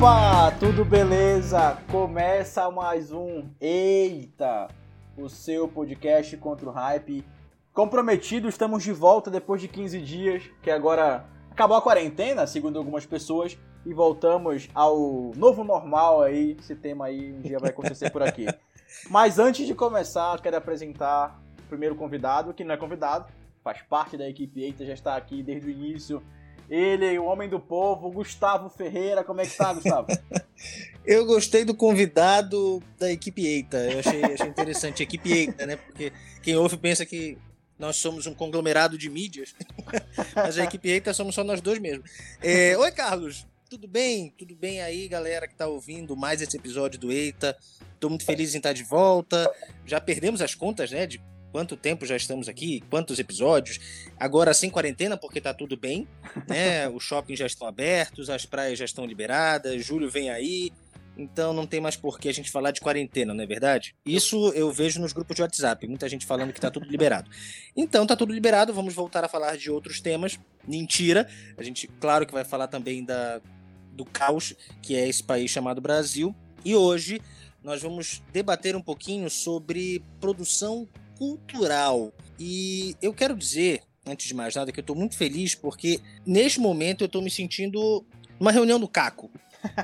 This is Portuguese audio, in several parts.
Opa, tudo beleza? Começa mais um Eita, o seu podcast contra o hype. Comprometido, estamos de volta depois de 15 dias, que agora acabou a quarentena, segundo algumas pessoas, e voltamos ao novo normal aí. Esse tema aí um dia vai acontecer por aqui. Mas antes de começar, quero apresentar o primeiro convidado, que não é convidado, faz parte da equipe Eita, já está aqui desde o início. Ele, o homem do povo, Gustavo Ferreira. Como é que tá, Gustavo? Eu gostei do convidado da equipe Eita. Eu achei, achei interessante. Equipe Eita, né? Porque quem ouve pensa que nós somos um conglomerado de mídias. Mas a equipe Eita somos só nós dois mesmo. É, Oi, Carlos. Tudo bem? Tudo bem aí, galera que tá ouvindo mais esse episódio do Eita? Tô muito feliz em estar de volta. Já perdemos as contas, né? De quanto tempo já estamos aqui, quantos episódios. Agora sem quarentena, porque tá tudo bem, né? Os shoppings já estão abertos, as praias já estão liberadas, julho vem aí. Então não tem mais por que a gente falar de quarentena, não é verdade? Isso eu vejo nos grupos de WhatsApp, muita gente falando que tá tudo liberado. Então tá tudo liberado, vamos voltar a falar de outros temas. Mentira, a gente claro que vai falar também da do caos que é esse país chamado Brasil. E hoje nós vamos debater um pouquinho sobre produção cultural. E eu quero dizer, antes de mais nada, que eu estou muito feliz porque neste momento eu estou me sentindo numa reunião do Caco.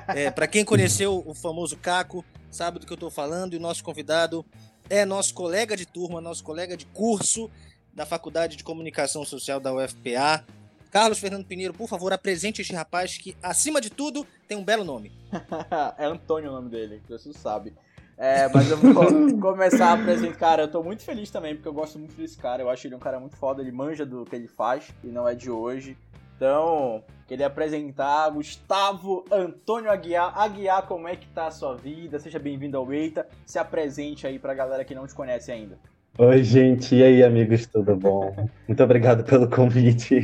É, Para quem conheceu o famoso Caco, sabe do que eu estou falando, e o nosso convidado é nosso colega de turma, nosso colega de curso da Faculdade de Comunicação Social da UFPA. Carlos Fernando Pinheiro, por favor, apresente este rapaz que, acima de tudo, tem um belo nome. é Antônio o nome dele, você sabe. É, mas eu vou começar a apresentar. Cara, eu tô muito feliz também, porque eu gosto muito desse cara. Eu acho ele um cara muito foda, ele manja do que ele faz e não é de hoje. Então, queria apresentar Gustavo Antônio Aguiar. Aguiar, como é que tá a sua vida? Seja bem-vindo ao Eita. Se apresente aí pra galera que não te conhece ainda. Oi, gente. E aí, amigos, tudo bom? Muito obrigado pelo convite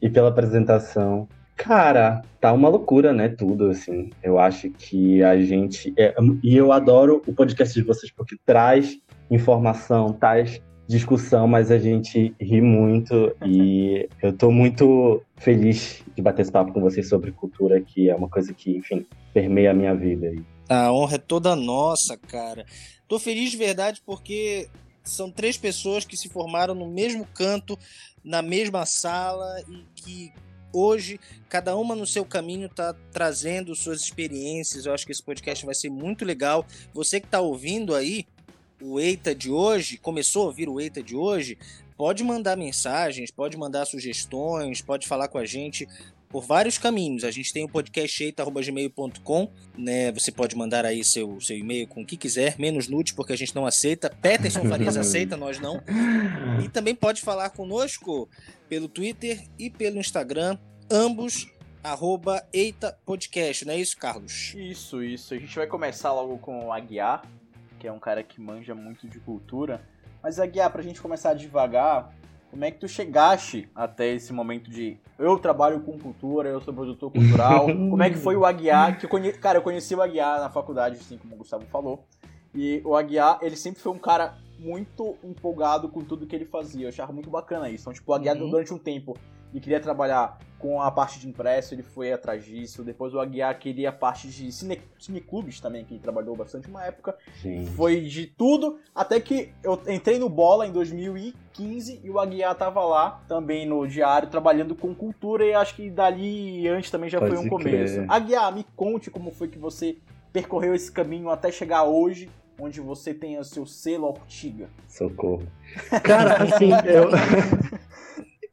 e pela apresentação. Cara, tá uma loucura, né? Tudo, assim. Eu acho que a gente. É, e eu adoro o podcast de vocês porque traz informação, traz discussão, mas a gente ri muito e eu tô muito feliz de bater esse papo com vocês sobre cultura, que é uma coisa que, enfim, permeia a minha vida. A honra é toda nossa, cara. Tô feliz de verdade porque são três pessoas que se formaram no mesmo canto, na mesma sala e que hoje, cada uma no seu caminho está trazendo suas experiências. Eu acho que esse podcast vai ser muito legal. Você que está ouvindo aí o Eita de hoje, começou a ouvir o Eita de hoje, pode mandar mensagens, pode mandar sugestões, pode falar com a gente por vários caminhos. A gente tem o podcast eita.gmail.com, né? Você pode mandar aí seu, seu e-mail com o que quiser, menos nudes, porque a gente não aceita. Peterson Farias aceita, nós não. E também pode falar conosco pelo Twitter e pelo Instagram, ambos arroba Eita Podcast, não é isso, Carlos? Isso, isso. A gente vai começar logo com o Aguiar, que é um cara que manja muito de cultura. Mas Aguiar, pra gente começar devagar, como é que tu chegaste até esse momento de eu trabalho com cultura, eu sou produtor cultural? como é que foi o Aguiar? Que eu conhe... Cara, eu conheci o Aguiar na faculdade, assim como o Gustavo falou. E o Aguiar, ele sempre foi um cara muito empolgado com tudo que ele fazia. Eu achava muito bacana isso. Então, tipo, o Aguiar uhum. durante um tempo e queria trabalhar com a parte de impresso, ele foi atrás disso. Depois o Aguiar queria a parte de cine, cineclubes também, que ele trabalhou bastante uma época. Sim. Foi de tudo, até que eu entrei no Bola em 2015 e o Aguiar tava lá também no diário, trabalhando com cultura e acho que dali antes também já Pode foi um começo. Crer. Aguiar, me conte como foi que você percorreu esse caminho até chegar hoje onde você tem o seu selo Ortiga. Socorro. Cara, assim, eu...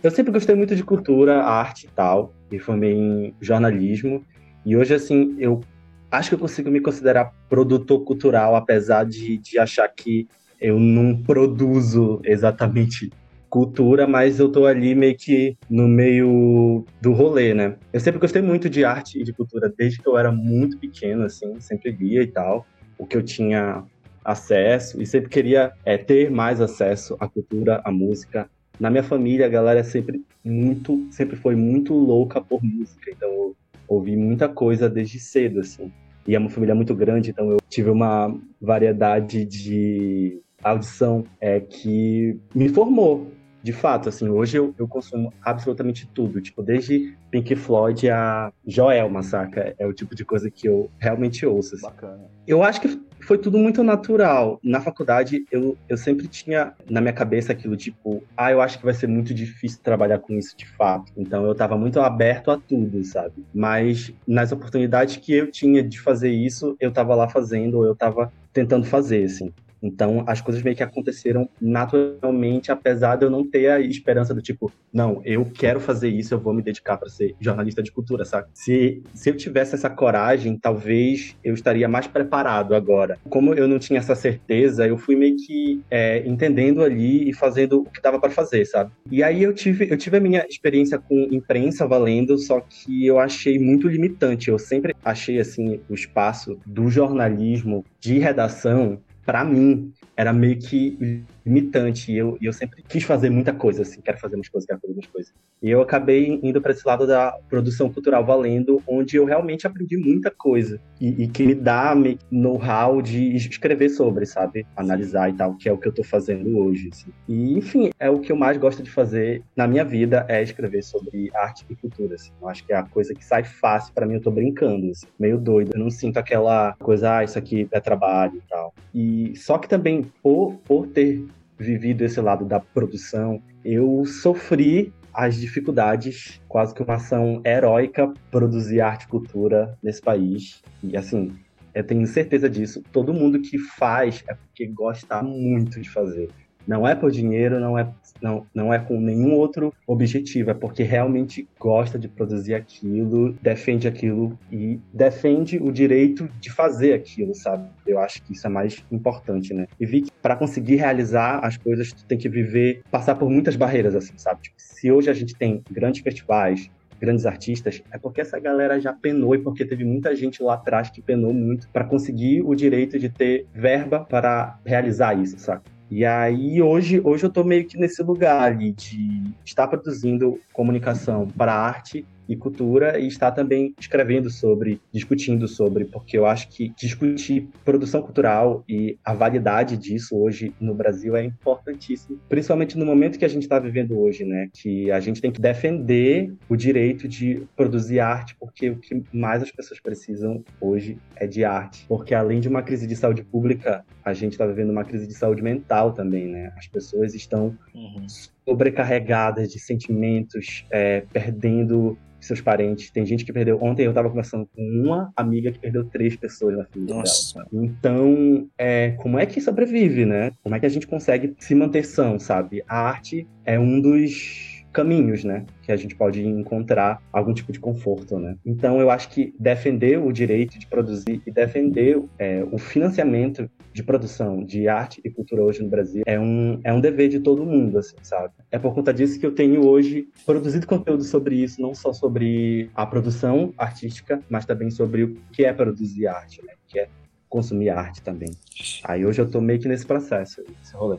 eu sempre gostei muito de cultura, arte e tal, me formei em jornalismo, e hoje, assim, eu acho que eu consigo me considerar produtor cultural, apesar de, de achar que eu não produzo exatamente cultura, mas eu tô ali meio que no meio do rolê, né? Eu sempre gostei muito de arte e de cultura, desde que eu era muito pequeno, assim, sempre via e tal. O que eu tinha acesso e sempre queria é, ter mais acesso à cultura, à música. Na minha família, a galera é sempre muito, sempre foi muito louca por música, então eu ouvi muita coisa desde cedo, assim. E é uma família muito grande, então eu tive uma variedade de audição é, que me formou de fato, assim, hoje eu, eu consumo absolutamente tudo, tipo, desde Pink Floyd a Joelma, saca? É o tipo de coisa que eu realmente ouço. Assim. Bacana. Eu acho que foi tudo muito natural. Na faculdade, eu, eu sempre tinha na minha cabeça aquilo tipo, ah, eu acho que vai ser muito difícil trabalhar com isso de fato. Então eu tava muito aberto a tudo, sabe? Mas nas oportunidades que eu tinha de fazer isso, eu tava lá fazendo, eu tava tentando fazer, assim. Então, as coisas meio que aconteceram naturalmente, apesar de eu não ter a esperança do tipo, não, eu quero fazer isso, eu vou me dedicar para ser jornalista de cultura, sabe? Se, se eu tivesse essa coragem, talvez eu estaria mais preparado agora. Como eu não tinha essa certeza, eu fui meio que é, entendendo ali e fazendo o que dava para fazer, sabe? E aí eu tive, eu tive a minha experiência com imprensa valendo, só que eu achei muito limitante. Eu sempre achei, assim, o espaço do jornalismo de redação para mim, era meio que limitante. E eu, eu sempre quis fazer muita coisa, assim, quero fazer umas coisas, quero fazer umas coisas. E eu acabei indo para esse lado da produção cultural valendo, onde eu realmente aprendi muita coisa. E, e que me dá know-how de escrever sobre, sabe? Analisar e tal, que é o que eu tô fazendo hoje. Assim. E, enfim, é o que eu mais gosto de fazer na minha vida, é escrever sobre arte e cultura. Assim. Eu acho que é a coisa que sai fácil para mim, eu tô brincando, assim, meio doido. Eu não sinto aquela coisa, ah, isso aqui é trabalho e tal. E só que também, por, por ter vivido esse lado da produção, eu sofri as dificuldades, quase que uma ação heróica produzir arte e cultura nesse país. E assim, eu tenho certeza disso. Todo mundo que faz é porque gosta muito de fazer. Não é por dinheiro, não é, não, não é com nenhum outro objetivo, é porque realmente gosta de produzir aquilo, defende aquilo e defende o direito de fazer aquilo, sabe? Eu acho que isso é mais importante, né? E vi que para conseguir realizar as coisas, tu tem que viver, passar por muitas barreiras, assim, sabe? Tipo, se hoje a gente tem grandes festivais, grandes artistas, é porque essa galera já penou e porque teve muita gente lá atrás que penou muito para conseguir o direito de ter verba para realizar isso, sabe? E aí hoje, hoje eu tô meio que nesse lugar ali de estar produzindo comunicação para arte e cultura e está também escrevendo sobre, discutindo sobre, porque eu acho que discutir produção cultural e a validade disso hoje no Brasil é importantíssimo, principalmente no momento que a gente está vivendo hoje, né? Que a gente tem que defender o direito de produzir arte, porque o que mais as pessoas precisam hoje é de arte, porque além de uma crise de saúde pública, a gente está vivendo uma crise de saúde mental também, né? As pessoas estão uhum. Sobrecarregadas de sentimentos, é, perdendo seus parentes. Tem gente que perdeu. Ontem eu estava conversando com uma amiga que perdeu três pessoas na família Nossa. dela. Então, é, como é que sobrevive, né? Como é que a gente consegue se manter são, sabe? A arte é um dos caminhos, né? Que a gente pode encontrar algum tipo de conforto, né? Então, eu acho que defender o direito de produzir e defender é, o financiamento de produção de arte e cultura hoje no Brasil é um, é um dever de todo mundo, assim, sabe? É por conta disso que eu tenho hoje produzido conteúdo sobre isso, não só sobre a produção artística, mas também sobre o que é produzir arte, né? O que é consumir arte também. Aí hoje eu tô meio que nesse processo, esse rolê.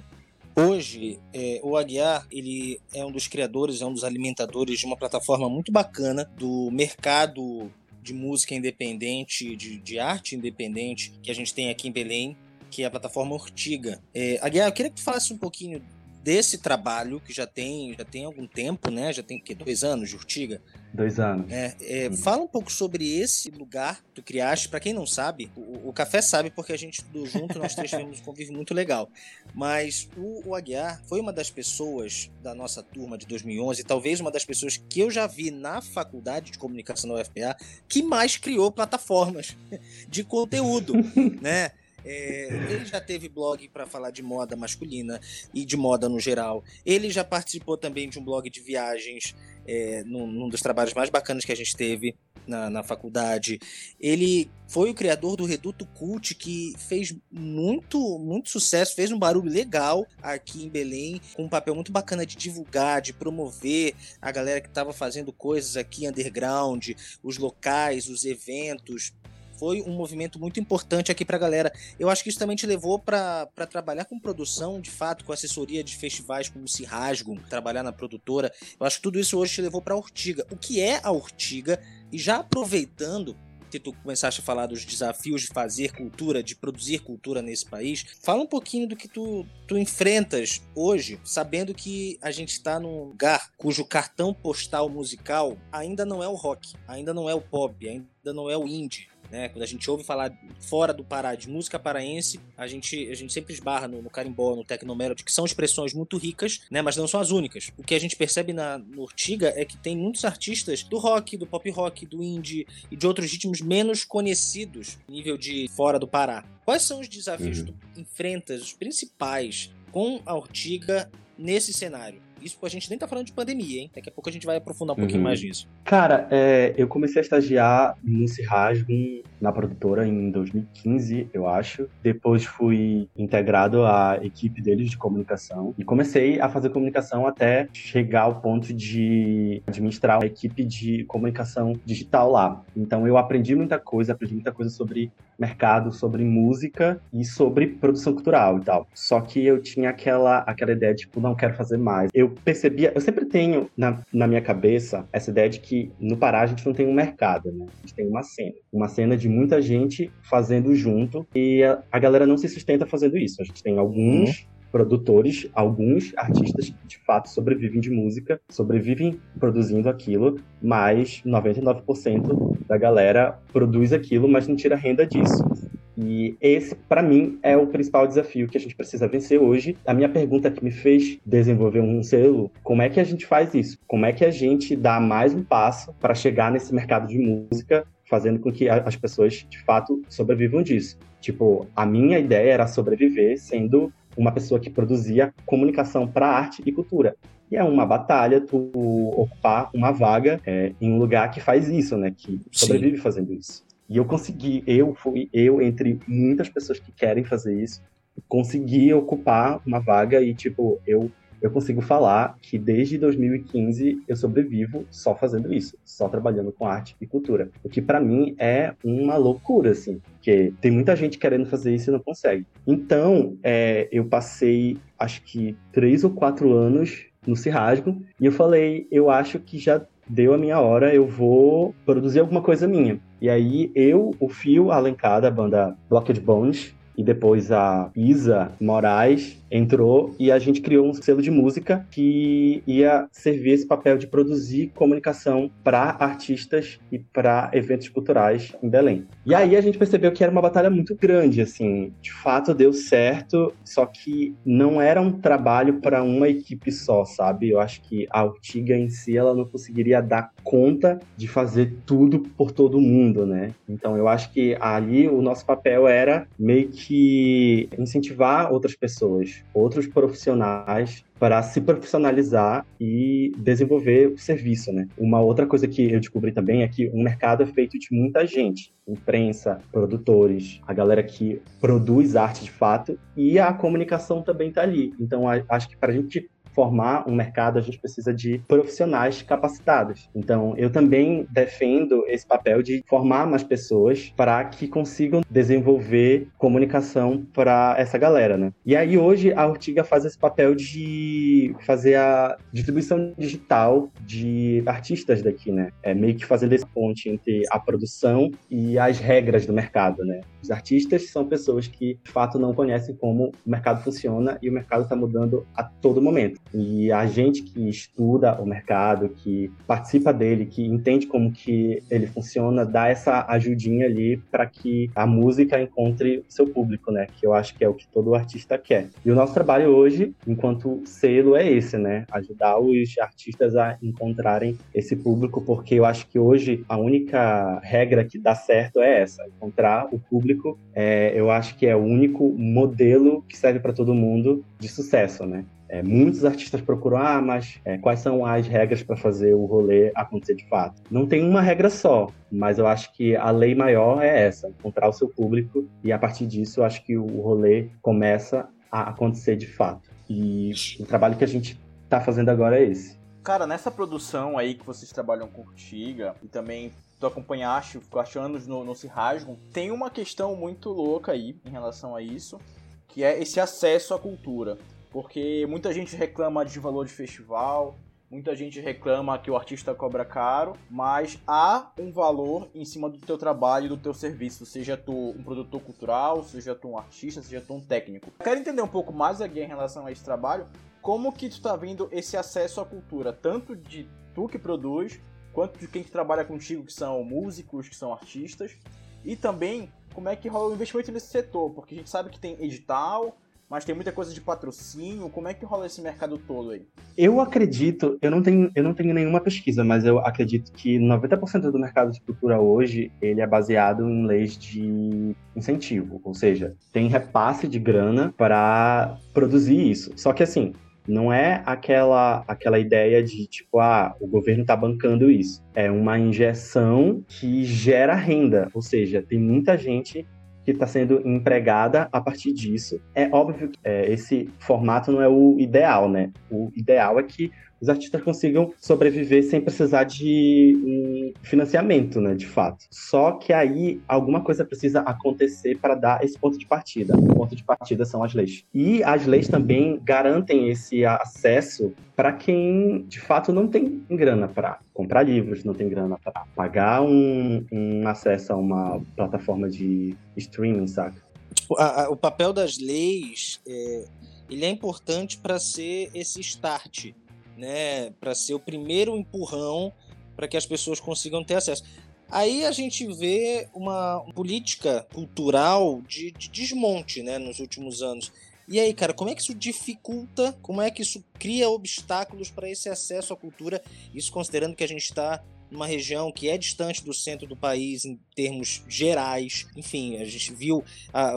Hoje, é, o Aguiar ele é um dos criadores, é um dos alimentadores de uma plataforma muito bacana do mercado de música independente, de, de arte independente que a gente tem aqui em Belém, que é a plataforma Ortiga. É, Aguiar, eu queria que tu falasse um pouquinho desse trabalho que já tem já tem algum tempo, né? Já tem que dois anos de Urtiga. Dois anos. É, é, fala um pouco sobre esse lugar que tu criaste. Para quem não sabe, o, o, Café sabe porque a gente estudou junto, nós três tivemos um convívio muito legal. Mas o, o Aguiar foi uma das pessoas da nossa turma de 2011, talvez uma das pessoas que eu já vi na faculdade de comunicação da UFPA que mais criou plataformas de conteúdo, né? É, ele já teve blog para falar de moda masculina e de moda no geral. Ele já participou também de um blog de viagens, é, num, num, dos trabalhos mais bacanas que a gente teve na, na faculdade. Ele foi o criador do Reduto Cult, que fez muito, muito sucesso, fez um barulho legal aqui em Belém, com um papel muito bacana de divulgar, de promover a galera que estava fazendo coisas aqui underground, os locais, os eventos, foi um movimento muito importante aqui para a galera. Eu acho que isso também te levou para trabalhar com produção, de fato, com assessoria de festivais como o Cirrasgo, trabalhar na produtora. Eu acho que tudo isso hoje te levou para a Ortiga. O que é a Ortiga? E já aproveitando, que tu começaste a falar dos desafios de fazer cultura, de produzir cultura nesse país. Fala um pouquinho do que tu, tu enfrentas hoje, sabendo que a gente está num lugar cujo cartão postal musical ainda não é o rock, ainda não é o pop, ainda não é o indie. Né? Quando a gente ouve falar fora do Pará de música paraense, a gente, a gente sempre esbarra no, no carimbó, no tecnomelody, que são expressões muito ricas, né? mas não são as únicas. O que a gente percebe na no Ortiga é que tem muitos artistas do rock, do pop rock, do indie e de outros ritmos menos conhecidos, nível de fora do Pará. Quais são os desafios uhum. que tu enfrentas, os principais, com a Ortiga nesse cenário? Isso a gente nem tá falando de pandemia, hein? Daqui a pouco a gente vai aprofundar um pouquinho uhum. mais nisso. Cara, é, eu comecei a estagiar no Cirrasgo na produtora em 2015, eu acho. Depois fui integrado à equipe deles de comunicação e comecei a fazer comunicação até chegar ao ponto de administrar uma equipe de comunicação digital lá. Então eu aprendi muita coisa, aprendi muita coisa sobre mercado, sobre música e sobre produção cultural e tal. Só que eu tinha aquela, aquela ideia de, tipo, não quero fazer mais. Eu percebia, eu sempre tenho na, na minha cabeça essa ideia de que no Pará a gente não tem um mercado, né? A gente tem uma cena. Uma cena de muita gente fazendo junto e a, a galera não se sustenta fazendo isso. A gente tem alguns. Uhum produtores, alguns artistas de fato sobrevivem de música, sobrevivem produzindo aquilo, mas 99% da galera produz aquilo, mas não tira renda disso. E esse, para mim, é o principal desafio que a gente precisa vencer hoje. A minha pergunta que me fez desenvolver um selo, como é que a gente faz isso? Como é que a gente dá mais um passo para chegar nesse mercado de música, fazendo com que as pessoas, de fato, sobrevivam disso? Tipo, a minha ideia era sobreviver sendo uma pessoa que produzia comunicação para arte e cultura. E é uma batalha tu ocupar uma vaga é, em um lugar que faz isso, né? Que sobrevive Sim. fazendo isso. E eu consegui, eu fui, eu, entre muitas pessoas que querem fazer isso, consegui ocupar uma vaga e, tipo, eu, eu consigo falar que desde 2015 eu sobrevivo só fazendo isso, só trabalhando com arte e cultura. O que para mim é uma loucura, assim, porque tem muita gente querendo fazer isso e não consegue. Então, é, eu passei, acho que, três ou quatro anos no Cirrasgo e eu falei, eu acho que já deu a minha hora, eu vou produzir alguma coisa minha. E aí eu, o Fio Alencar da banda Blocked Bones e depois a Isa Moraes entrou e a gente criou um selo de música que ia servir esse papel de produzir comunicação para artistas e para eventos culturais em Belém. E aí a gente percebeu que era uma batalha muito grande, assim, de fato deu certo, só que não era um trabalho para uma equipe só, sabe? Eu acho que a Ortiga em si ela não conseguiria dar conta de fazer tudo por todo mundo, né? Então eu acho que ali o nosso papel era meio que incentivar outras pessoas outros profissionais para se profissionalizar e desenvolver o serviço, né? Uma outra coisa que eu descobri também é que o mercado é feito de muita gente, imprensa, produtores, a galera que produz arte de fato e a comunicação também está ali. Então acho que para a gente formar um mercado, a gente precisa de profissionais capacitados. Então, eu também defendo esse papel de formar mais pessoas para que consigam desenvolver comunicação para essa galera, né? E aí, hoje, a Ortiga faz esse papel de fazer a distribuição digital de artistas daqui, né? É meio que fazendo esse ponte entre a produção e as regras do mercado, né? Os artistas são pessoas que, de fato, não conhecem como o mercado funciona e o mercado está mudando a todo momento. E a gente que estuda o mercado, que participa dele, que entende como que ele funciona, dá essa ajudinha ali para que a música encontre seu público, né? Que eu acho que é o que todo artista quer. E o nosso trabalho hoje, enquanto selo, é esse, né? Ajudar os artistas a encontrarem esse público, porque eu acho que hoje a única regra que dá certo é essa, encontrar o público. É, eu acho que é o único modelo que serve para todo mundo de sucesso, né? É, muitos artistas procuram, ah, mas é, quais são as regras para fazer o rolê acontecer de fato? Não tem uma regra só, mas eu acho que a lei maior é essa: encontrar o seu público e a partir disso eu acho que o rolê começa a acontecer de fato. E o trabalho que a gente está fazendo agora é esse. Cara, nessa produção aí que vocês trabalham com Tiga e também tu acompanhaste, ficou anos no, no Cirrasgo, tem uma questão muito louca aí em relação a isso, que é esse acesso à cultura. Porque muita gente reclama de valor de festival, Muita gente reclama que o artista cobra caro, mas há um valor em cima do teu trabalho, do teu serviço, seja tu um produtor cultural, seja tu um artista, seja tu um técnico. Quero entender um pouco mais aqui em relação a esse trabalho, como que tu tá vendo esse acesso à cultura, tanto de tu que produz, quanto de quem que trabalha contigo, que são músicos, que são artistas, e também como é que rola o investimento nesse setor, porque a gente sabe que tem edital, mas tem muita coisa de patrocínio. Como é que rola esse mercado todo aí? Eu acredito, eu não tenho, eu não tenho nenhuma pesquisa, mas eu acredito que 90% do mercado de cultura hoje, ele é baseado em leis de incentivo, ou seja, tem repasse de grana para produzir isso. Só que assim, não é aquela aquela ideia de tipo, ah, o governo está bancando isso. É uma injeção que gera renda, ou seja, tem muita gente que está sendo empregada a partir disso. É óbvio que é, esse formato não é o ideal, né? O ideal é que os artistas consigam sobreviver sem precisar de um financiamento, né, de fato. Só que aí alguma coisa precisa acontecer para dar esse ponto de partida. O ponto de partida são as leis. E as leis também garantem esse acesso para quem de fato não tem grana para comprar livros, não tem grana para pagar um, um acesso a uma plataforma de streaming, saca? Tipo, a, a, o papel das leis é, ele é importante para ser esse start né, para ser o primeiro empurrão para que as pessoas consigam ter acesso. Aí a gente vê uma política cultural de, de, desmonte né, nos últimos anos. E aí, cara, como é que isso dificulta, como é que isso cria obstáculos para esse acesso à cultura? Isso considerando que a gente está numa região que é distante do centro do país em termos gerais. Enfim, a gente viu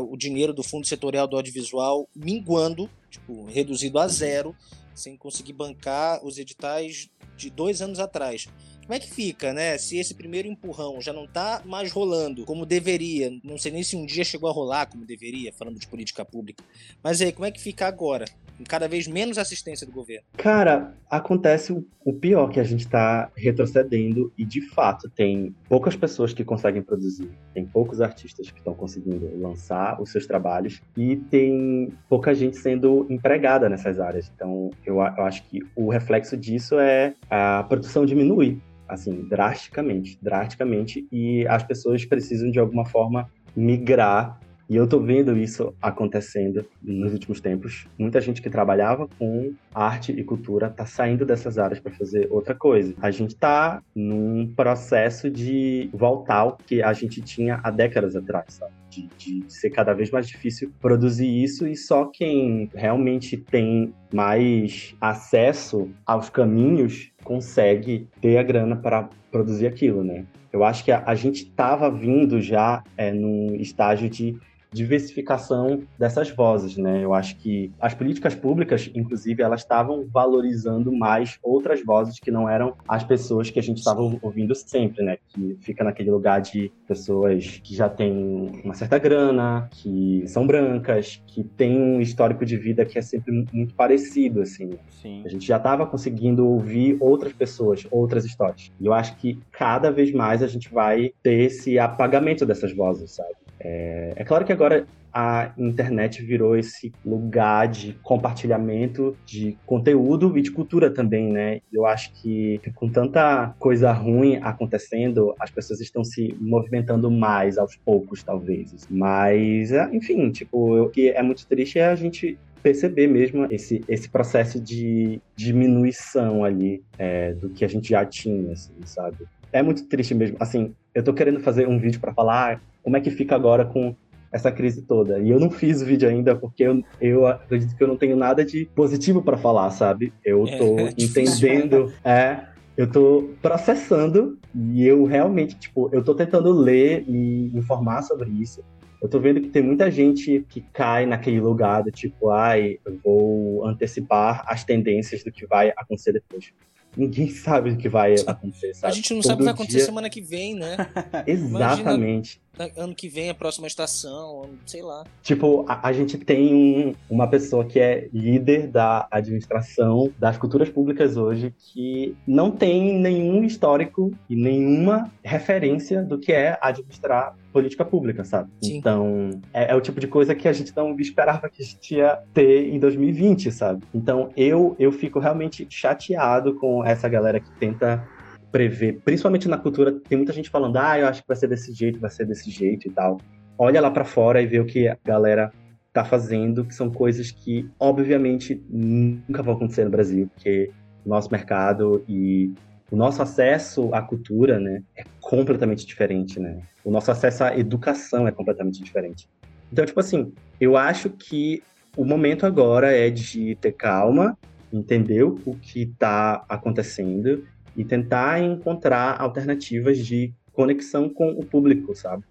o dinheiro do Fundo Setorial do Audiovisual minguando, tipo, reduzido a zero sem conseguir bancar os editais de dois anos atrás. Como é que fica, né? Se esse primeiro empurrão já não está mais rolando como deveria, não sei nem se um dia chegou a rolar como deveria, falando de política pública. Mas aí, como é que fica agora? Cada vez menos assistência do governo. Cara, acontece o pior, que a gente está retrocedendo e, de fato, tem poucas pessoas que conseguem produzir, tem poucos artistas que estão conseguindo lançar os seus trabalhos e tem pouca gente sendo empregada nessas áreas. Então, eu, eu acho que o reflexo disso é a produção diminui, assim, drasticamente, drasticamente, e as pessoas precisam, de alguma forma, migrar e eu tô vendo isso acontecendo nos últimos tempos. Muita gente que trabalhava com arte e cultura tá saindo dessas áreas para fazer outra coisa. A gente tá num processo de voltar ao que a gente tinha há décadas atrás, sabe? De, de, ser cada vez mais difícil produzir isso e só quem realmente tem mais acesso aos caminhos consegue ter a grana para produzir aquilo, né? Eu acho que a, a gente estava vindo já é, num estágio de diversificação dessas vozes, né? Eu acho que as políticas públicas, inclusive, elas estavam valorizando mais outras vozes que não eram as pessoas que a gente estava ouvindo sempre, né? Que fica naquele lugar de pessoas que já têm uma certa grana, que são brancas, que têm um histórico de vida que é sempre muito parecido, assim. Sim. A gente já estava conseguindo ouvir outras pessoas, outras histórias. E eu acho que cada vez mais a gente vai ter esse apagamento dessas vozes, sabe? É, é claro que agora a internet virou esse lugar de compartilhamento de conteúdo e de cultura também, né? Eu acho que com tanta coisa ruim acontecendo, as pessoas estão se movimentando mais aos poucos, talvez. Mas, é, enfim, tipo, o que é muito triste é a gente perceber mesmo esse, esse processo de diminuição ali é, do que a gente já tinha, assim, sabe? É muito triste mesmo. Assim, eu tô querendo fazer um vídeo para falar como é que fica agora com essa crise toda. E eu não fiz o vídeo ainda porque eu, eu acredito que eu não tenho nada de positivo para falar, sabe? Eu é, tô é, entendendo, é, eu tô processando e eu realmente, tipo, eu tô tentando ler e informar sobre isso. Eu tô vendo que tem muita gente que cai naquele lugar do tipo, ai, eu vou antecipar as tendências do que vai acontecer depois. Ninguém sabe o que vai acontecer. Sabe? A gente não Todo sabe o que vai acontecer dia... semana que vem, né? Exatamente. Ano que vem a próxima estação, sei lá. Tipo, a, a gente tem um, uma pessoa que é líder da administração das culturas públicas hoje que não tem nenhum histórico e nenhuma referência do que é administrar política pública, sabe? Sim. Então, é, é, o tipo de coisa que a gente não esperava que a gente ia ter em 2020, sabe? Então, eu, eu fico realmente chateado com essa galera que tenta prever, principalmente na cultura, tem muita gente falando, ah, eu acho que vai ser desse jeito, vai ser desse jeito e tal. Olha lá para fora e vê o que a galera tá fazendo, que são coisas que, obviamente, nunca vão acontecer no Brasil, porque o nosso mercado e o nosso acesso à cultura, né, é completamente diferente, né? O nosso acesso à educação é completamente diferente. Então, tipo assim, eu acho que o momento agora é de ter calma, entender o que está acontecendo e tentar encontrar alternativas de conexão com o público, sabe?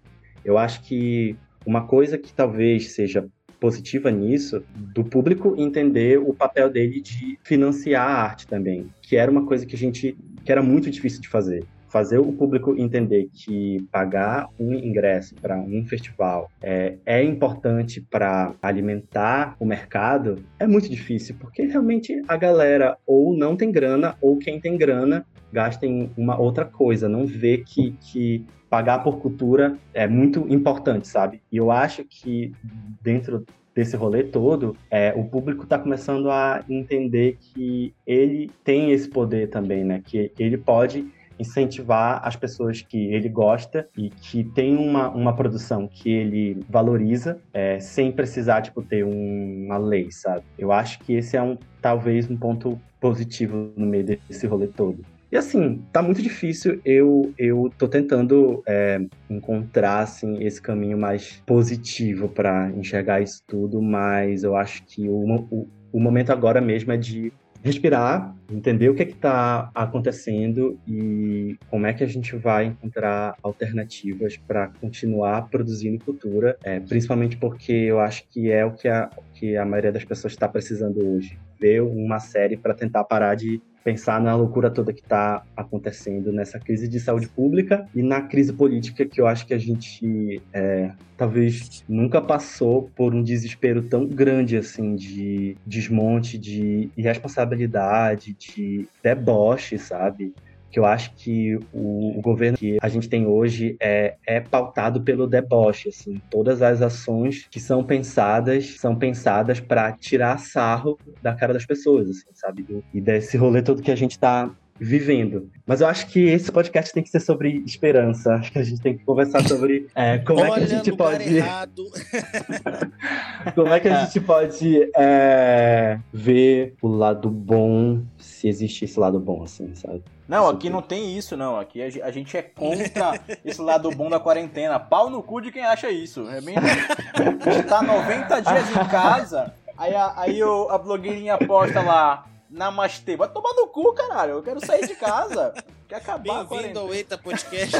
Eu acho que uma coisa que talvez seja positiva nisso, do público entender o papel dele de financiar a arte também, que era uma coisa que a gente que era muito difícil de fazer fazer o público entender que pagar um ingresso para um festival é, é importante para alimentar o mercado é muito difícil, porque realmente a galera ou não tem grana, ou quem tem grana gasta em uma outra coisa, não vê que, que pagar por cultura é muito importante, sabe? E eu acho que dentro desse rolê todo, é, o público está começando a entender que ele tem esse poder também, né? Que ele pode incentivar as pessoas que ele gosta e que tem uma, uma produção que ele valoriza, é, sem precisar, tipo, ter um, uma lei, sabe? Eu acho que esse é um, talvez, um ponto positivo no meio desse rolê todo. E assim, tá muito difícil. Eu, eu tô tentando é, encontrar assim, esse caminho mais positivo para enxergar isso tudo, mas eu acho que o, o, o momento agora mesmo é de respirar, entender o que é está acontecendo e como é que a gente vai encontrar alternativas para continuar produzindo cultura, é, principalmente porque eu acho que é o que a, que a maioria das pessoas está precisando hoje. Ver uma série para tentar parar de pensar na loucura toda que está acontecendo nessa crise de saúde pública e na crise política que eu acho que a gente é, talvez nunca passou por um desespero tão grande assim de desmonte, de irresponsabilidade, de deboche, sabe? Que eu acho que o, o, governo que a gente tem hoje é, é pautado pelo deboche, assim, todas as ações que são pensadas são pensadas para tirar sarro da cara das pessoas, assim, sabe? E desse rolê todo que a gente está vivendo. Mas eu acho que esse podcast tem que ser sobre esperança. Acho que a gente tem que conversar sobre é, como Olha, é que a gente pode. como é que a gente pode é, ver o lado bom, se existe esse lado bom, assim, sabe? Não, aqui não tem isso, não. Aqui a gente é contra esse lado bom da quarentena. Pau no cu de quem acha isso. É bem... A gente tá 90 dias em casa, aí a, aí a blogueirinha posta lá Namastê. Vai tomar no cu, caralho. Eu quero sair de casa. Quer acabar Bem-vindo ao Eita Podcast.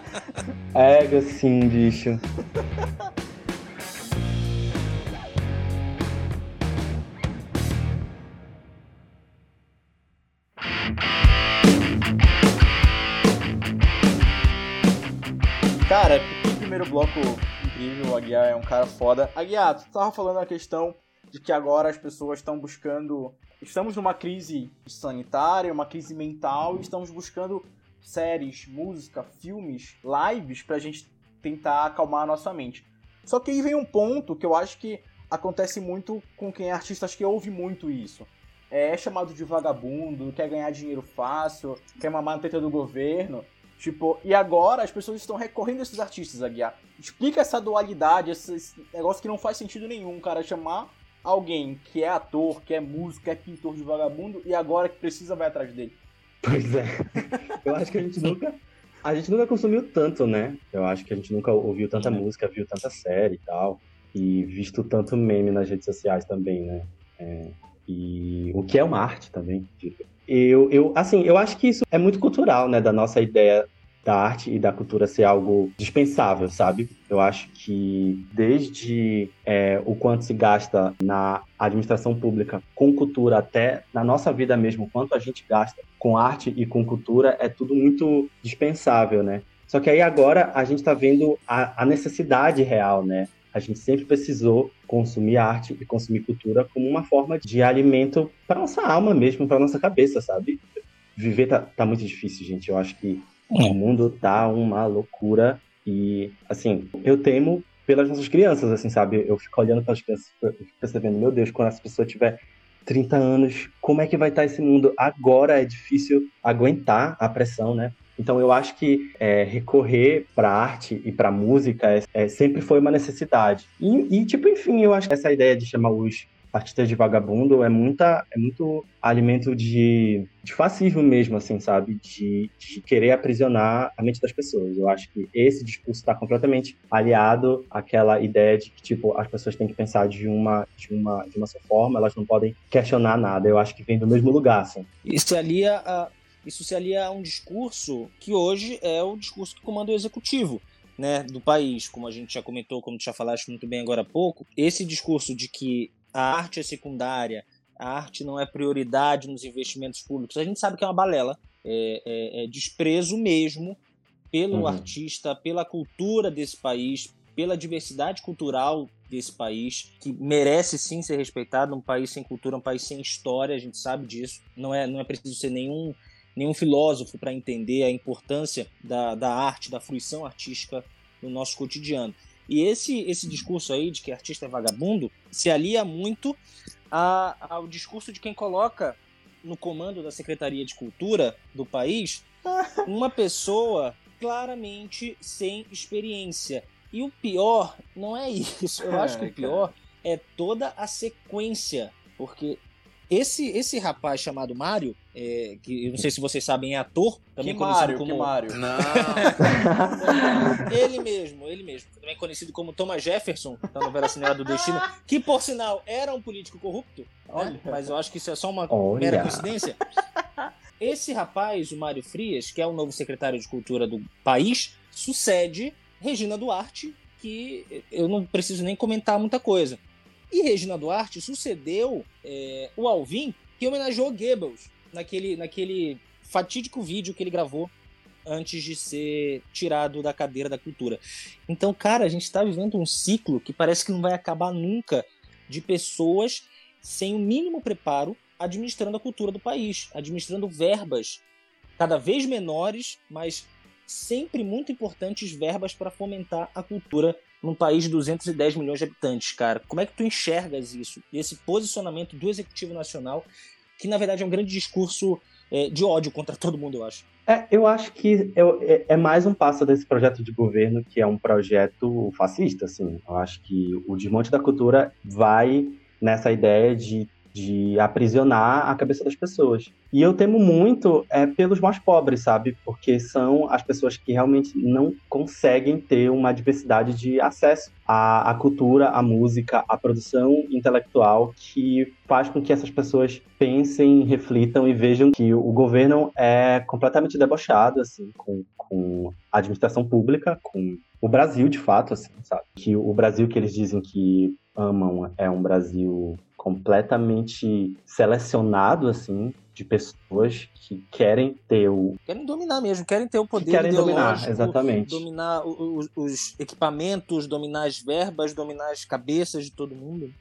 é, sim, bicho. primeiro bloco incrível, o Aguiar é um cara foda. Aguiar, tu tava falando a questão de que agora as pessoas estão buscando estamos numa crise sanitária, uma crise mental, e estamos buscando séries, música, filmes, lives pra gente tentar acalmar a nossa mente. Só que aí vem um ponto que eu acho que acontece muito com quem é artista, acho que ouve muito isso. É chamado de vagabundo, quer ganhar dinheiro fácil, quer mamar na teta do governo. Tipo, e agora as pessoas estão recorrendo a esses artistas, Aguiar. Explica essa dualidade, esse negócio que não faz sentido nenhum, cara, chamar alguém que é ator, que é músico, que é pintor de vagabundo e agora que precisa vai atrás dele. Pois é. Eu acho que a gente nunca. A gente nunca consumiu tanto, né? Eu acho que a gente nunca ouviu tanta uhum. música, viu tanta série e tal. E visto tanto meme nas redes sociais também, né? É, e o que é uma arte também. Eu, eu, assim, eu acho que isso é muito cultural, né? Da nossa ideia da arte e da cultura ser algo dispensável, sabe? Eu acho que desde é, o quanto se gasta na administração pública com cultura até na nossa vida mesmo, quanto a gente gasta com arte e com cultura, é tudo muito dispensável, né? Só que aí agora a gente está vendo a, a necessidade real, né? A gente sempre precisou consumir arte e consumir cultura como uma forma de alimento para nossa alma mesmo, para nossa cabeça, sabe? Viver tá, tá muito difícil, gente. Eu acho que o mundo tá uma loucura e, assim, eu temo pelas nossas crianças, assim, sabe? Eu fico olhando para as crianças percebendo, meu Deus, quando essa pessoa tiver 30 anos, como é que vai estar esse mundo? Agora é difícil aguentar a pressão, né? Então eu acho que é, recorrer para arte e para música é, é, sempre foi uma necessidade. E, e, tipo, enfim, eu acho que essa ideia de chamar os artistas de vagabundo é muita é muito alimento de, de fascismo mesmo, assim, sabe? De, de querer aprisionar a mente das pessoas. Eu acho que esse discurso está completamente aliado àquela ideia de que, tipo, as pessoas têm que pensar de uma, de uma, de uma só forma, elas não podem questionar nada. Eu acho que vem do mesmo lugar, assim. Isso alia a, isso se alia a um discurso que hoje é o discurso que comanda o executivo. Né, do país, como a gente já comentou, como tu já falaste muito bem agora há pouco, esse discurso de que a arte é secundária, a arte não é prioridade nos investimentos públicos, a gente sabe que é uma balela, é, é, é desprezo mesmo pelo uhum. artista, pela cultura desse país, pela diversidade cultural desse país, que merece sim ser respeitado, um país sem cultura, um país sem história, a gente sabe disso, não é, não é preciso ser nenhum nenhum filósofo para entender a importância da, da arte, da fruição artística no nosso cotidiano. E esse, esse discurso aí de que artista é vagabundo se alia muito a, ao discurso de quem coloca no comando da Secretaria de Cultura do país uma pessoa claramente sem experiência. E o pior não é isso. Eu acho que o pior é toda a sequência. Porque esse, esse rapaz chamado Mário, é, que eu não sei se vocês sabem, é ator, também que conhecido Mário, como. Que Mário? Não! ele mesmo, ele mesmo. Também conhecido como Thomas Jefferson, da novela Cinema do Destino, que por sinal era um político corrupto, né? mas eu acho que isso é só uma Olha. mera coincidência. Esse rapaz, o Mário Frias, que é o novo secretário de Cultura do país, sucede Regina Duarte, que eu não preciso nem comentar muita coisa. E Regina Duarte sucedeu é, o Alvin, que homenageou Goebbels naquele, naquele fatídico vídeo que ele gravou antes de ser tirado da cadeira da cultura. Então, cara, a gente está vivendo um ciclo que parece que não vai acabar nunca de pessoas sem o mínimo preparo administrando a cultura do país, administrando verbas cada vez menores, mas sempre muito importantes verbas para fomentar a cultura num país de 210 milhões de habitantes, cara. Como é que tu enxergas isso? Esse posicionamento do Executivo Nacional, que na verdade é um grande discurso é, de ódio contra todo mundo, eu acho. É, eu acho que eu, é, é, mais um passo desse projeto de governo, que é um projeto fascista, assim. Eu acho que o Desmonte da Cultura vai nessa ideia de de aprisionar a cabeça das pessoas. E eu temo muito é, pelos mais pobres, sabe? Porque são as pessoas que realmente não conseguem ter uma diversidade de acesso à, à cultura, à música, à produção intelectual que faz com que essas pessoas pensem, reflitam e vejam que o governo é completamente debochado, assim, com, com a administração pública, com o Brasil, de fato, assim, sabe? Que o Brasil que eles dizem que amam é um Brasil completamente selecionado, assim, de pessoas que querem ter o. Querem dominar mesmo, querem ter o poder. Que querem dominar, exatamente. Dominar os, os, equipamentos, dominar as verbas, dominar as cabeças de todo mundo.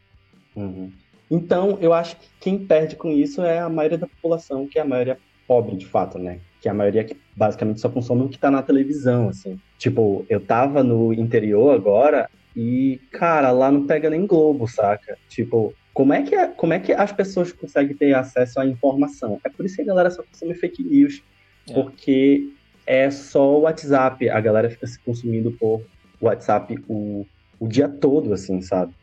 Uhum. Então, eu acho que quem perde com isso é a maioria da população, que é a maioria pobre, de fato, né? Que é a maioria que basicamente só consome o que tá na televisão, assim. Tipo, eu tava no interior agora e, cara, lá não pega nem Globo, saca? Tipo, como é, que, é, como é que as pessoas conseguem ter acesso à informação? É por isso que a galera só consome fake news. É. Porque é só o WhatsApp. A galera fica se consumindo por WhatsApp o, o dia todo, assim, sabe?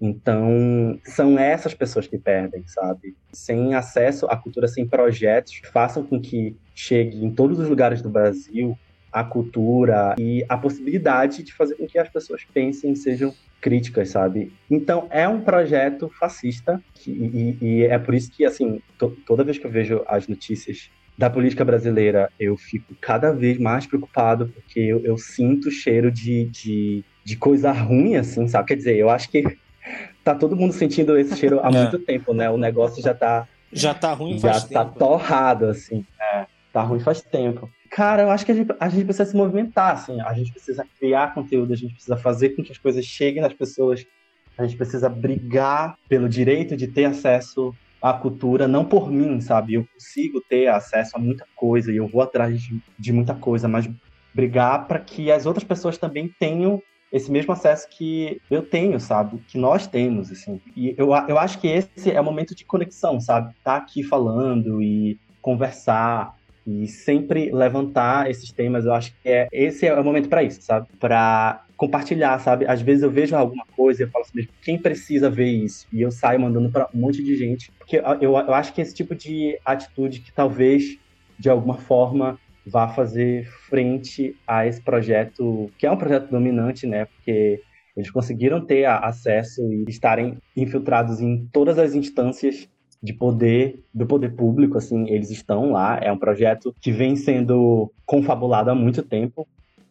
Então, são essas pessoas que perdem, sabe? Sem acesso à cultura, sem projetos que façam com que chegue em todos os lugares do Brasil a cultura e a possibilidade de fazer com que as pessoas pensem, sejam críticas, sabe? Então é um projeto fascista que, e, e, é por isso que assim to, toda vez que eu vejo as notícias da política brasileira eu fico cada vez mais preocupado porque eu, eu sinto o cheiro de, de, de, coisa ruim, assim, sabe? Quer dizer, eu acho que tá todo mundo sentindo esse cheiro há é. muito tempo, né? O negócio já tá já tá ruim já faz tá tempo. torrado, assim. É, tá ruim faz tempo. Cara, eu acho que a gente, a gente precisa se movimentar, assim, a gente precisa criar conteúdo, a gente precisa fazer com que as coisas cheguem nas pessoas, a gente precisa brigar pelo direito de ter acesso à cultura, não por mim, sabe? Eu consigo ter acesso a muita coisa e eu vou atrás de, de muita coisa, mas brigar para que as outras pessoas também tenham esse mesmo acesso que eu tenho, sabe? Que nós temos, assim. E eu, eu acho que esse é o momento de conexão, sabe? Tá aqui falando e conversar e sempre levantar esses temas, eu acho que é, esse é o momento para isso, sabe? Para compartilhar, sabe? Às vezes eu vejo alguma coisa e eu falo assim, quem precisa ver isso? E eu saio mandando para um monte de gente. Porque eu, eu acho que esse tipo de atitude que talvez, de alguma forma, vá fazer frente a esse projeto, que é um projeto dominante, né? Porque eles conseguiram ter acesso e estarem infiltrados em todas as instâncias de poder do poder público, assim, eles estão lá. É um projeto que vem sendo confabulado há muito tempo.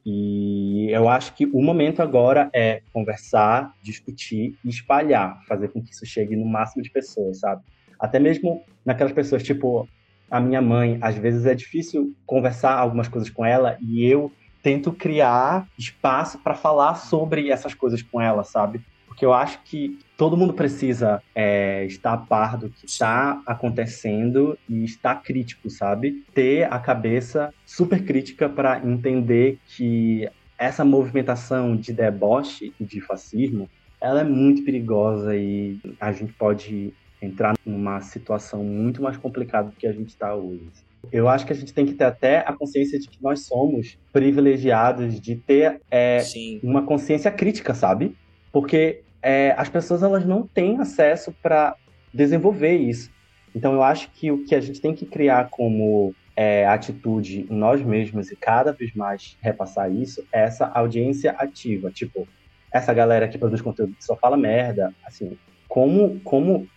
E eu acho que o momento agora é conversar, discutir e espalhar, fazer com que isso chegue no máximo de pessoas, sabe? Até mesmo naquelas pessoas, tipo, a minha mãe, às vezes é difícil conversar algumas coisas com ela e eu tento criar espaço para falar sobre essas coisas com ela, sabe? Porque eu acho que todo mundo precisa é, estar a par do que está acontecendo e estar crítico, sabe? Ter a cabeça super crítica para entender que essa movimentação de deboche e de fascismo ela é muito perigosa e a gente pode entrar numa situação muito mais complicada do que a gente está hoje. Eu acho que a gente tem que ter até a consciência de que nós somos privilegiados de ter é, uma consciência crítica, sabe? Porque é, as pessoas elas não têm acesso para desenvolver isso. Então eu acho que o que a gente tem que criar como é, atitude em nós mesmos e cada vez mais repassar isso é essa audiência ativa. Tipo, essa galera que produz conteúdo que só fala merda, assim, como, como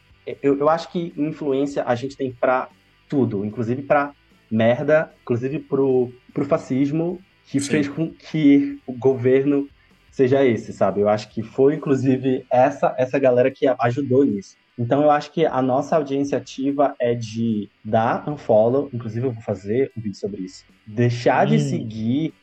eu, eu acho que influência a gente tem para tudo, inclusive para merda, inclusive pro, pro fascismo, que Sim. fez com que o governo seja esse, sabe? Eu acho que foi, inclusive, essa, essa galera que ajudou nisso. Então, eu acho que a nossa audiência ativa é de dar unfollow, inclusive eu vou fazer um vídeo sobre isso, deixar hum. de seguir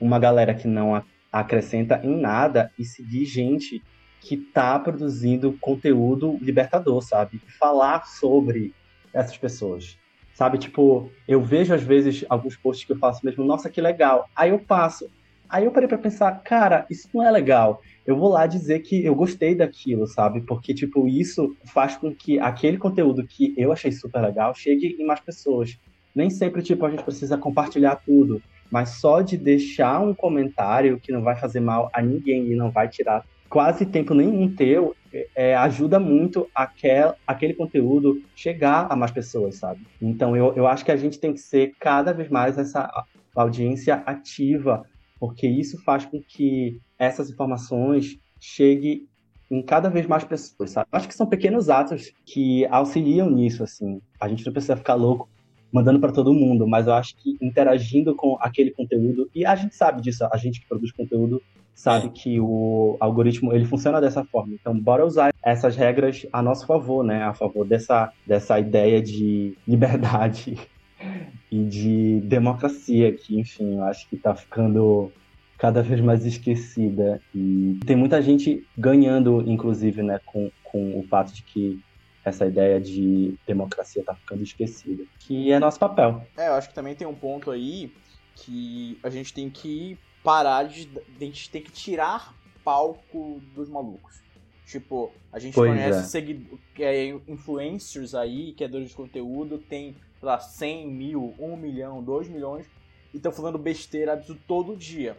uma galera que não acrescenta em nada e seguir gente que tá produzindo conteúdo libertador, sabe? Falar sobre essas pessoas. Sabe, tipo, eu vejo às vezes alguns posts que eu faço mesmo, nossa, que legal. Aí eu passo. Aí eu parei para pensar, cara, isso não é legal. Eu vou lá dizer que eu gostei daquilo, sabe? Porque, tipo, isso faz com que aquele conteúdo que eu achei super legal chegue em mais pessoas. Nem sempre, tipo, a gente precisa compartilhar tudo, mas só de deixar um comentário que não vai fazer mal a ninguém e não vai tirar quase tempo nenhum teu é, ajuda muito aquel, aquele conteúdo chegar a mais pessoas, sabe? Então eu, eu acho que a gente tem que ser cada vez mais essa audiência ativa, porque isso faz com que essas informações cheguem em cada vez mais pessoas, sabe? Acho que são pequenos atos que auxiliam nisso, assim. A gente não precisa ficar louco mandando para todo mundo, mas eu acho que interagindo com aquele conteúdo, e a gente sabe disso, a gente que produz conteúdo sabe que o algoritmo ele funciona dessa forma. Então, bora usar essas regras a nosso favor, né? A favor dessa, dessa ideia de liberdade e de democracia que, enfim, eu acho que está ficando cada vez mais esquecida. E tem muita gente ganhando, inclusive, né, com, com o fato de que essa ideia de democracia está ficando esquecida, que é nosso papel. É, eu acho que também tem um ponto aí que a gente tem que parar de. A gente tem que tirar palco dos malucos. Tipo, a gente pois conhece é. seguid... é, influencers aí, criadores de conteúdo, tem, sei lá, 100 mil, 1 milhão, 2 milhões, e estão falando besteira absurdo todo dia.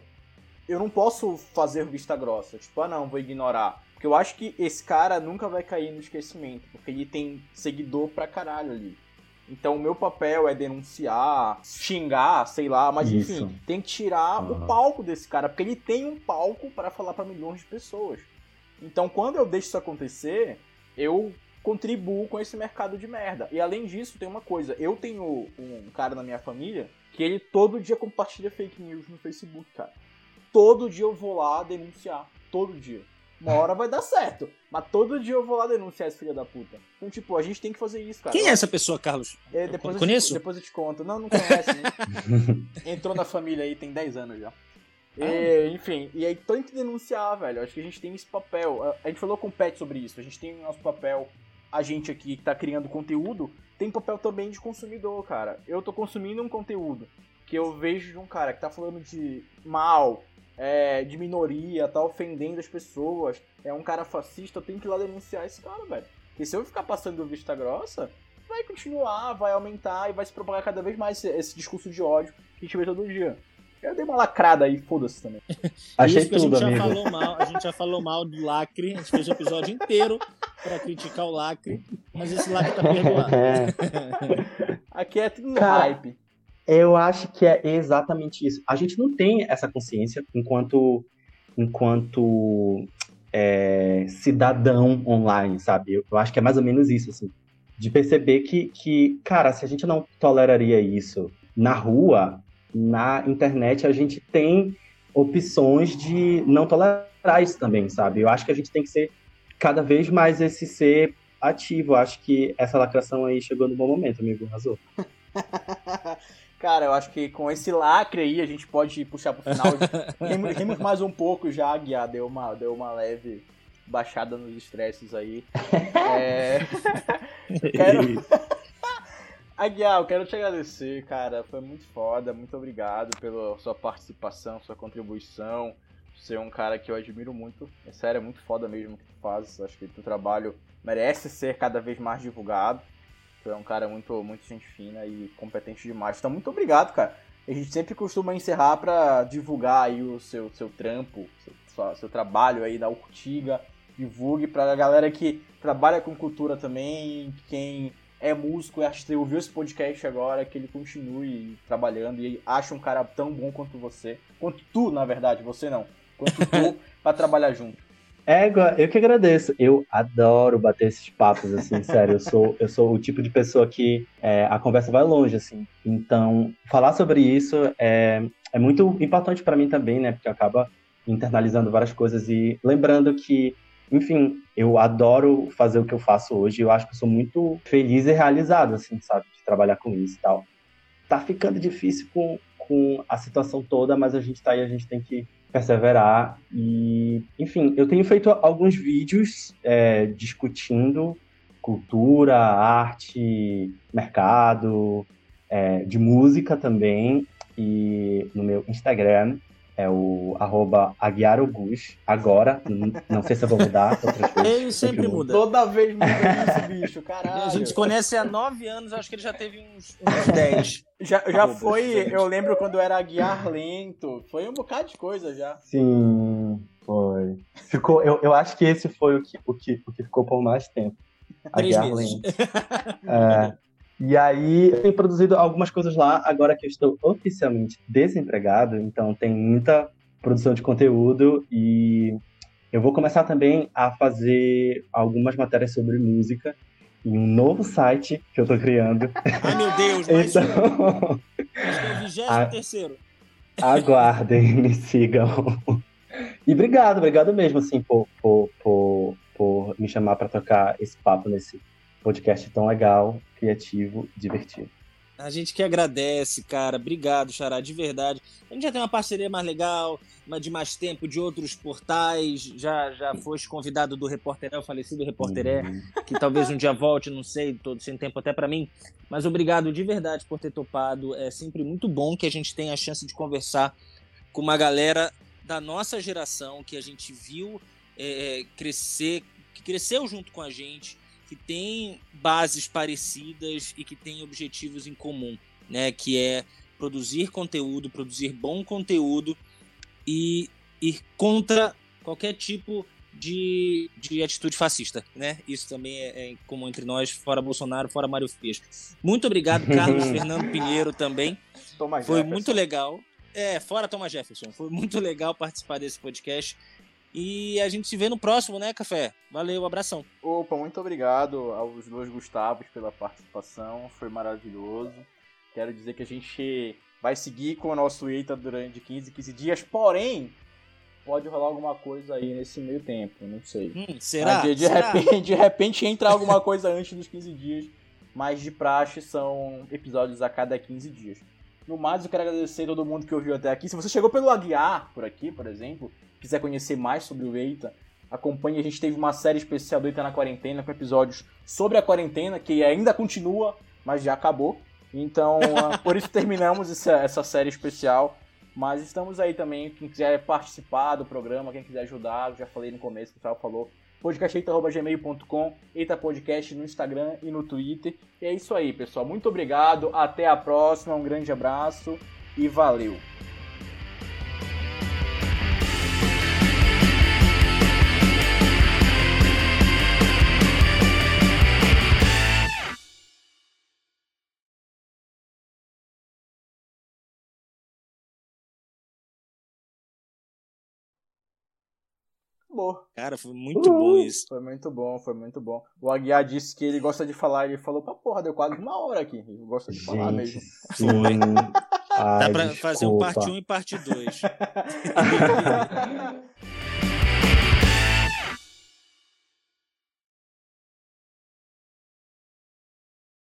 Eu não posso fazer vista grossa, tipo, ah não, vou ignorar. Porque eu acho que esse cara nunca vai cair no esquecimento, porque ele tem seguidor pra caralho ali. Então o meu papel é denunciar, xingar, sei lá, mas Isso. enfim, tem que tirar uhum. o palco desse cara, porque ele tem um palco para falar para milhões de pessoas. Então quando eu deixo isso acontecer, eu contribuo com esse mercado de merda. E além disso, tem uma coisa, eu tenho um cara na minha família que ele todo dia compartilha fake news no Facebook, cara. Todo dia eu vou lá denunciar, todo dia. Uma hora vai dar certo. Mas todo dia eu vou lá denunciar esse filho da puta. Então, tipo, a gente tem que fazer isso, cara. Quem é essa pessoa, Carlos? É, depois eu Conheço? Te, depois eu te conto. Não, não conhece, né? Entrou na família aí, tem 10 anos já. E, enfim, e aí tem que denunciar, velho. Acho que a gente tem esse papel. A- A gente falou com o Pet sobre isso. A gente tem o nosso papel. A gente aqui que tá criando conteúdo tem papel também de consumidor, cara. Eu tô consumindo um conteúdo que eu vejo de um cara que tá falando de mal, é, de minoria, tá ofendendo as pessoas, é um cara fascista, eu tenho que ir lá denunciar esse cara, velho. Porque se eu ficar passando vista grossa, vai continuar, vai aumentar e vai se propagar cada vez mais esse, esse discurso de ódio que a gente vê todo dia. Eu dei uma lacrada aí, foda-se também. Achei Isso que a tudo, gente já amigo. falou mal, a gente já falou mal do lacre, a gente fez o episódio inteiro pra criticar o lacre, mas esse lacre tá perdoado. Aqui é tudo Cara, hype. Eu acho que é exatamente isso. A gente não tem essa consciência enquanto, enquanto é, cidadão online, sabe? Eu, eu acho que é mais ou menos isso, assim. De perceber que, que, cara, se a gente não toleraria isso na rua, na internet, a gente tem opções de não tolerar isso também, sabe? Eu acho que a gente tem que ser cada vez mais esse ser ativo. Eu acho que essa lacração aí chegou no bom momento, amigo. Arrasou. Cara, eu acho que com esse lacre aí a gente pode puxar pro final. Rimos, rimos mais um pouco já, Guiar. Deu uma, deu uma leve baixada nos estresses aí. É... quero... Aguiar, eu quero te agradecer, cara. Foi muito foda. Muito obrigado pela sua participação, sua contribuição. Você é um cara que eu admiro muito. É sério, é muito foda mesmo o que tu fazes. Acho que teu trabalho merece ser cada vez mais divulgado. Tu é um cara muito, muito gente fina e competente demais. Então, muito obrigado, cara. A gente sempre costuma encerrar pra divulgar aí o seu, seu trampo, seu, seu trabalho aí da Urtiga. Divulgue pra galera que trabalha com cultura também, quem é músico e artista ouviu esse podcast agora, que ele continue trabalhando e acha um cara tão bom quanto você. Quanto tu, na verdade, você não. Quanto tu, pra trabalhar junto. Égua, eu que agradeço. Eu adoro bater esses papos, assim, sério. Eu sou, eu sou o tipo de pessoa que é, a conversa vai longe, assim. Então, falar sobre isso é, é muito importante pra mim também, né? Porque acaba internalizando várias coisas e lembrando que, enfim, eu adoro fazer o que eu faço hoje. Eu acho que eu sou muito feliz e realizado, assim, sabe? De trabalhar com isso e tal. Tá ficando difícil com, com a situação toda, mas a gente tá aí, a gente tem que perseverar. E, enfim, eu tenho feito alguns vídeos é, discutindo cultura, arte, mercado, é, de música também. E no meu Instagram é o arroba aguiarogus. Agora, não sei se eu vou mudar outras vezes. Ele sempre muda. Toda vez muda isso, bicho, caralho. A gente se conhece há nove anos, acho que ele já teve uns, uns dez. Já, já foi, diferente. eu lembro quando era Guiar Lento. Foi um bocado de coisa já. Sim, foi. Ficou, eu, eu acho que esse foi o que, o que, o que ficou por mais tempo. Aguiar. Lento. É, e aí, eu tenho produzido algumas coisas lá, agora que eu estou oficialmente desempregado, então tem muita produção de conteúdo e eu vou começar também a fazer algumas matérias sobre música em um novo site que eu estou criando. Ai, meu Deus, mais. Então, Acho é o aguardem, me sigam. E obrigado, obrigado mesmo, assim, por, por, por, por me chamar para tocar esse papo nesse podcast tão legal, criativo, divertido. A gente que agradece, cara. Obrigado, Xará, de verdade. A gente já tem uma parceria mais legal, uma de mais tempo, de outros portais. Já, já foste convidado do Repórter, o falecido Repórter É, Uhum. que talvez um dia volte, não sei, todo sem tempo até pra mim. Mas obrigado de verdade por ter topado. É sempre muito bom que a gente tenha a chance de conversar com uma galera da nossa geração que a gente viu é, crescer, que cresceu junto com a gente, que tem bases parecidas e que tem objetivos em comum, né? Que é produzir conteúdo, produzir bom conteúdo e ir contra qualquer tipo de, de atitude fascista, né? Isso também é, é comum entre nós, fora Bolsonaro, fora Mário Frias. Muito obrigado, Carlos Fernando Pinheiro também. Toma Foi Jefferson. muito legal. É, fora Thomas Jefferson. Foi muito legal participar desse podcast. E a gente se vê no próximo, né, Café? Valeu, abração. Opa, muito obrigado aos dois Gustavos pela participação, foi maravilhoso. Quero dizer que a gente vai seguir com o nosso EITA durante 15, 15 dias, porém, pode rolar alguma coisa aí nesse meio tempo, não sei. Hum, será? De, de será? Repente, de repente entra alguma coisa antes dos 15 dias, mas de praxe são episódios a cada 15 dias. No mais, eu quero agradecer a todo mundo que ouviu até aqui. Se você chegou pelo Aguiar, por aqui, por exemplo, quiser conhecer mais sobre o Eita, acompanhe. A gente teve uma série especial do Eita na Quarentena, com episódios sobre a quarentena, que ainda continua, mas já acabou. Então, uh, por isso terminamos essa, essa série especial. Mas estamos aí também, quem quiser participar do programa, quem quiser ajudar, já falei no começo, o pessoal falou, podcasteita.gmail.com, Eita Podcast no Instagram e no Twitter. E é isso aí, pessoal. Muito obrigado, até a próxima, um grande abraço e valeu! Acabou. Cara, foi muito bom isso. Foi muito bom, foi muito bom. O Aguiar disse que ele gosta de falar, ele falou pra porra, deu quase uma hora aqui. Ele gosta de falar Gente, mesmo. sim. Dá Ai, pra fazer um desculpa. parte 1 e parte 2.